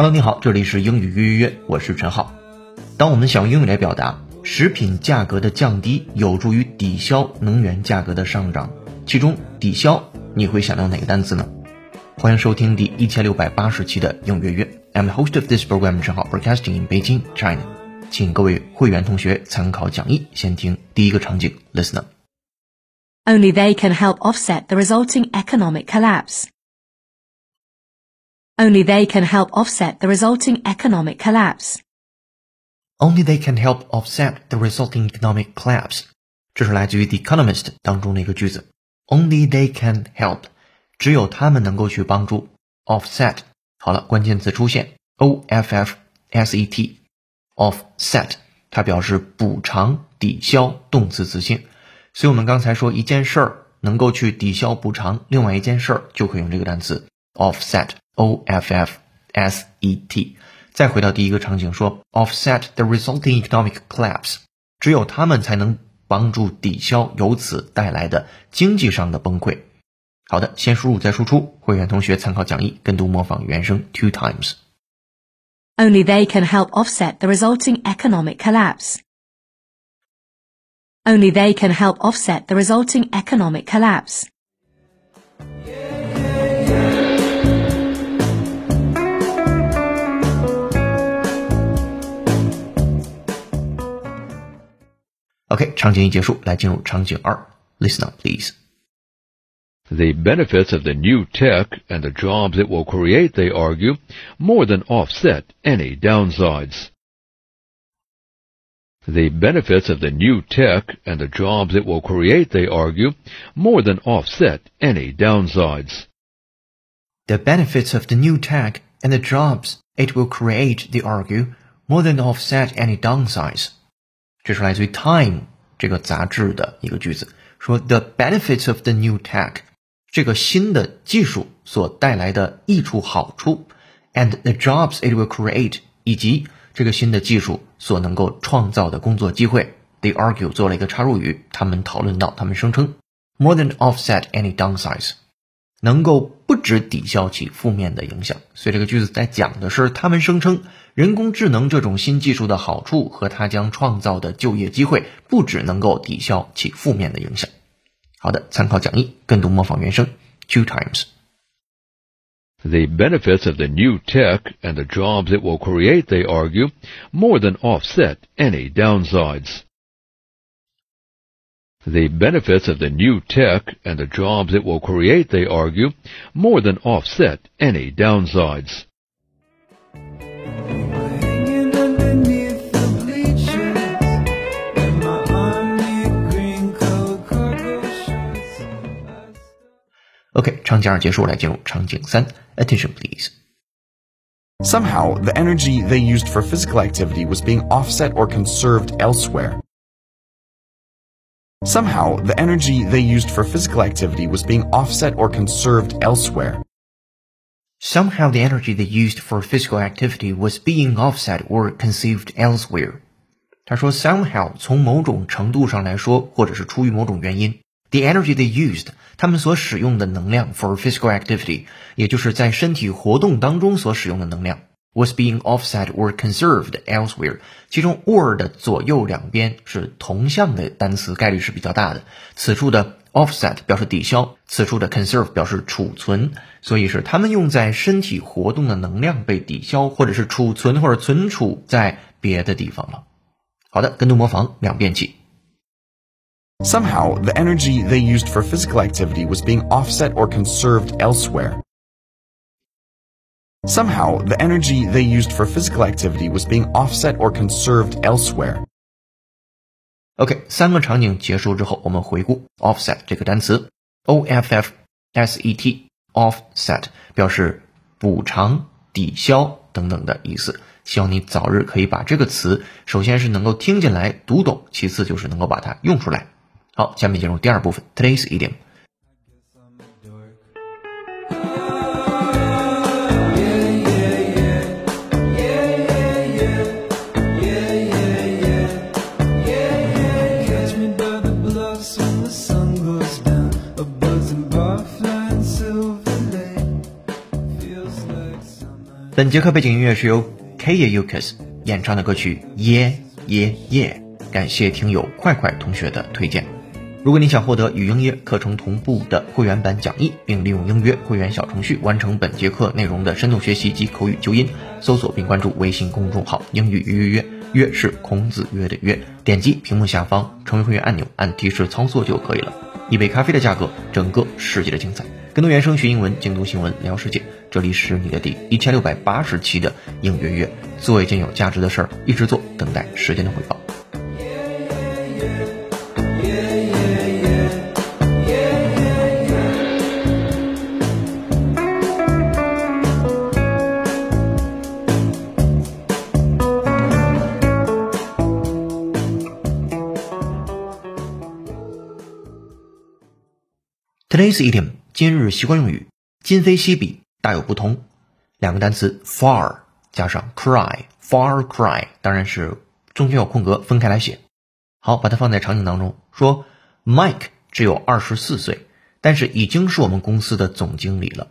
Hello，你好，这里是英语约约约，我是陈浩。当我们想用英语来表达食品价格的降低有助于抵消能源价格的上涨，其中抵消你会想到哪个单词呢？欢迎收听第一千六百八十期的英语约约。I'm the host of this program，陈浩，broadcasting in Beijing, China。请各位会员同学参考讲义，先听第一个场景 Listener,。Only they can help offset the resulting economic collapse. Only they can help offset the resulting economic collapse. Only they can help offset the resulting economic collapse。这是来自于《The Economist》当中的一个句子。Only they can help，只有他们能够去帮助 offset。好了，关键词出现，o f f s e t，offset，它表示补偿、抵消，动词词性。所以我们刚才说一件事儿能够去抵消补偿另外一件事儿，就可以用这个单词 offset。O F F S E T。再回到第一个场景，说 offset the resulting economic collapse，只有他们才能帮助抵消由此带来的经济上的崩溃。好的，先输入再输出。会员同学参考讲义，跟读模仿原声 two times。Only they can help offset the resulting economic collapse. Only they can help offset the resulting economic collapse. OK，场景一结束，来进入场景二。Listen up, please. The benefits of the new tech and the jobs it will create, they argue, more than offset any downsides. The benefits of the new tech and the jobs it will create, they argue, more than offset any downsides. The benefits of the new tech and the jobs it will create, they argue, more than offset any downsides. 这是来自于《Time》这个杂志的一个句子，说 The benefits of the new tech，这个新的技术所带来的益处好处，and the jobs it will create，以及这个新的技术所能够创造的工作机会，they argue 做了一个插入语，他们讨论到，他们声称 more than offset any downsides。能够不止抵消其负面的影响，所以这个句子在讲的是他们声称人工智能这种新技术的好处和它将创造的就业机会，不只能够抵消其负面的影响。好的，参考讲义，跟读模仿原声 two times。The benefits of the new tech and the jobs it will create, they argue, more than offset any downsides. The benefits of the new tech and the jobs it will create, they argue, more than offset any downsides. OK，场景二结束，来进入场景三。Attention, please. Somehow, the energy they used for physical activity was being offset or conserved elsewhere. Somehow, the energy they used for physical activity was being offset or conserved elsewhere. Somehow the energy they used for physical activity was being offset or conserved elsewhere. 他说，somehow 从某种程度上来说，或者是出于某种原因 ，the energy they used 他们所使用的能量 for physical activity，也就是在身体活动当中所使用的能量。was being offset or conserved elsewhere。其中 or 的左右两边是同向的单词，概率是比较大的。此处的 offset 表示抵消，此处的 conserve 表示储存，所以是他们用在身体活动的能量被抵消，或者是储存或者存储在别的地方了。好的，跟读模仿两遍起。Somehow, the energy they used for physical activity was being offset or conserved elsewhere. Somehow, the energy they used for physical activity was being offset or conserved elsewhere. OK，三个场景结束之后，我们回顾 offset 这个单词，O F F S E T offset 表示补偿、抵消等等的意思。希望你早日可以把这个词，首先是能够听进来、读懂，其次就是能够把它用出来。 好，下面进入第二部分，Today's idiom。本节课背景音乐是由 Kaya Yukas 演唱的歌曲《耶耶耶》，感谢听友快快同学的推荐。如果你想获得与英约课程同步的会员版讲义，并利用英约会员小程序完成本节课内容的深度学习及口语纠音，搜索并关注微信公众号“英语约约约”，约是孔子约的约，点击屏幕下方成为会员按钮，按提示操作就可以了。一杯咖啡的价格，整个世界的精彩。更多原声学英文，精读新闻聊世界。这里是你的第一千六百八十期的英约约，做一件有价值的事儿，一直做，等待时间的回报。Today's idiom 今日习惯用语，今非昔比，大有不同。两个单词 far 加上 cry，far cry 当然是中间有空格，分开来写。好，把它放在场景当中，说 Mike 只有二十四岁，但是已经是我们公司的总经理了。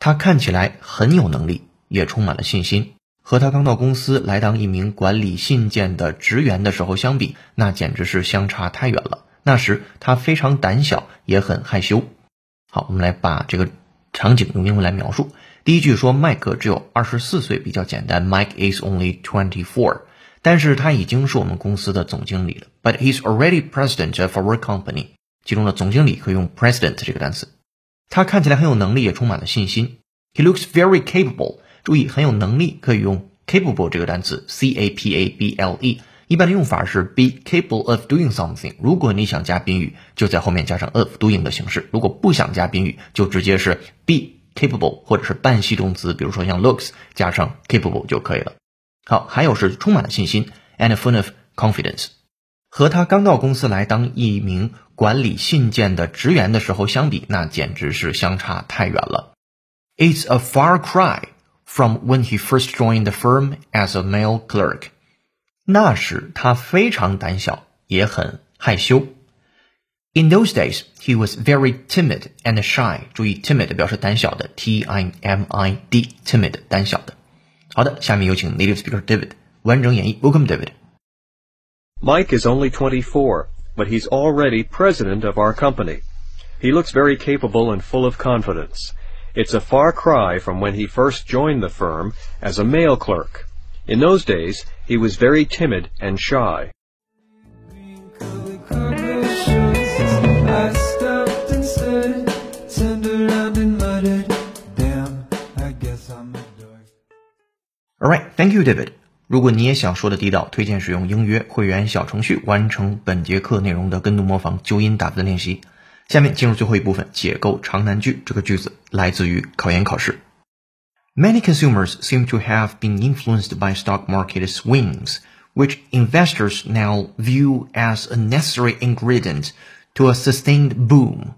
他看起来很有能力，也充满了信心。和他刚到公司来当一名管理信件的职员的时候相比，那简直是相差太远了。那时他非常胆小，也很害羞。好，我们来把这个场景用英文来描述。第一句说麦克只有二十四岁，比较简单。Mike is only twenty four，但是他已经是我们公司的总经理了。But he's already president of our company。其中的总经理可以用 president 这个单词。他看起来很有能力，也充满了信心。He looks very capable。注意，很有能力可以用 capable 这个单词，c a p a b l e。一般的用法是 be capable of doing something。如果你想加宾语，就在后面加上 of doing 的形式；如果不想加宾语，就直接是 be capable 或者是半系动词，比如说像 looks 加上 capable 就可以了。好，还有是充满了信心，and full of confidence。和他刚到公司来当一名管理信件的职员的时候相比，那简直是相差太远了。It's a far cry from when he first joined the firm as a male clerk。那时他非常胆小，也很害羞。In those days, he was very timid and shy. 注意，timid 表示胆小的，T I M I D，timid 胆小的。好的，下面有请 native speaker David 完整演绎。Welcome, David. Mike is only 24, but he's already president of our company. He looks very capable and full of confidence. It's a far cry from when he first joined the firm as a mail clerk. In those days, he was very timid and shy. Alright, thank you, David. 如果你也想说的地道，推荐使用英约会员小程序完成本节课内容的跟读模仿、纠音打字练习。下面进入最后一部分，解构长难句。这个句子来自于考研考试。 Many consumers seem to have been influenced by stock market swings, which investors now view as a necessary ingredient to a sustained boom.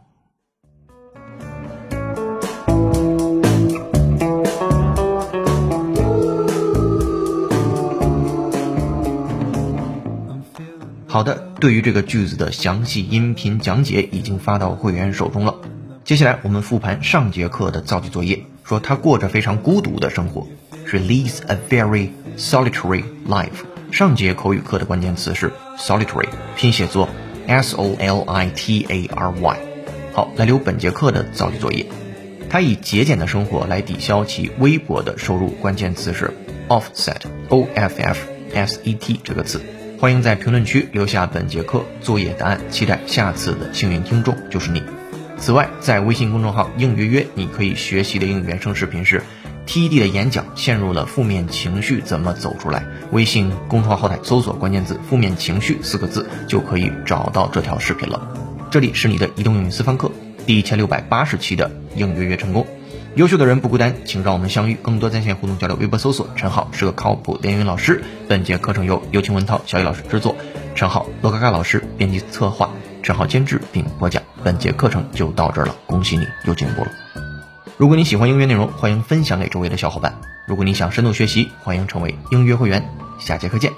好的，对于这个句子的详细音频讲解已经发到会员手中了。接下来我们复盘上节课的造句作业， 说他过着非常孤独的生活，是 leads a very solitary life。上节口语课的关键词是 solitary，拼写作 s o l i t a r y。好，来留本节课的造句作业。他以节俭的生活来抵消其微薄的收入，关键词是 offset，o f f s e t 这个词。欢迎在评论区留下本节课作业答案，期待下次的幸运听众就是你。此外，在微信公众号“应约约”，你可以学习的英语原声视频是 TED 的演讲，陷入了负面情绪怎么走出来？微信公众号后台搜索关键字“负面情绪”四个字，就可以找到这条视频了。这里是你的移动英语私房课第一千六百八十期的应约约成功。优秀的人不孤单，请让我们相遇。更多在线互动交流，微博搜索“陈浩是个靠谱连语老师”。本节课程由有请文涛、小雨老师制作，陈浩、罗嘎嘎老师编辑策划，陈浩监制并播讲。本节课程就到这儿了，恭喜你又进步了。如果你喜欢音乐内容，欢迎分享给周围的小伙伴。如果你想深度学习，欢迎成为音乐会员。下节课见，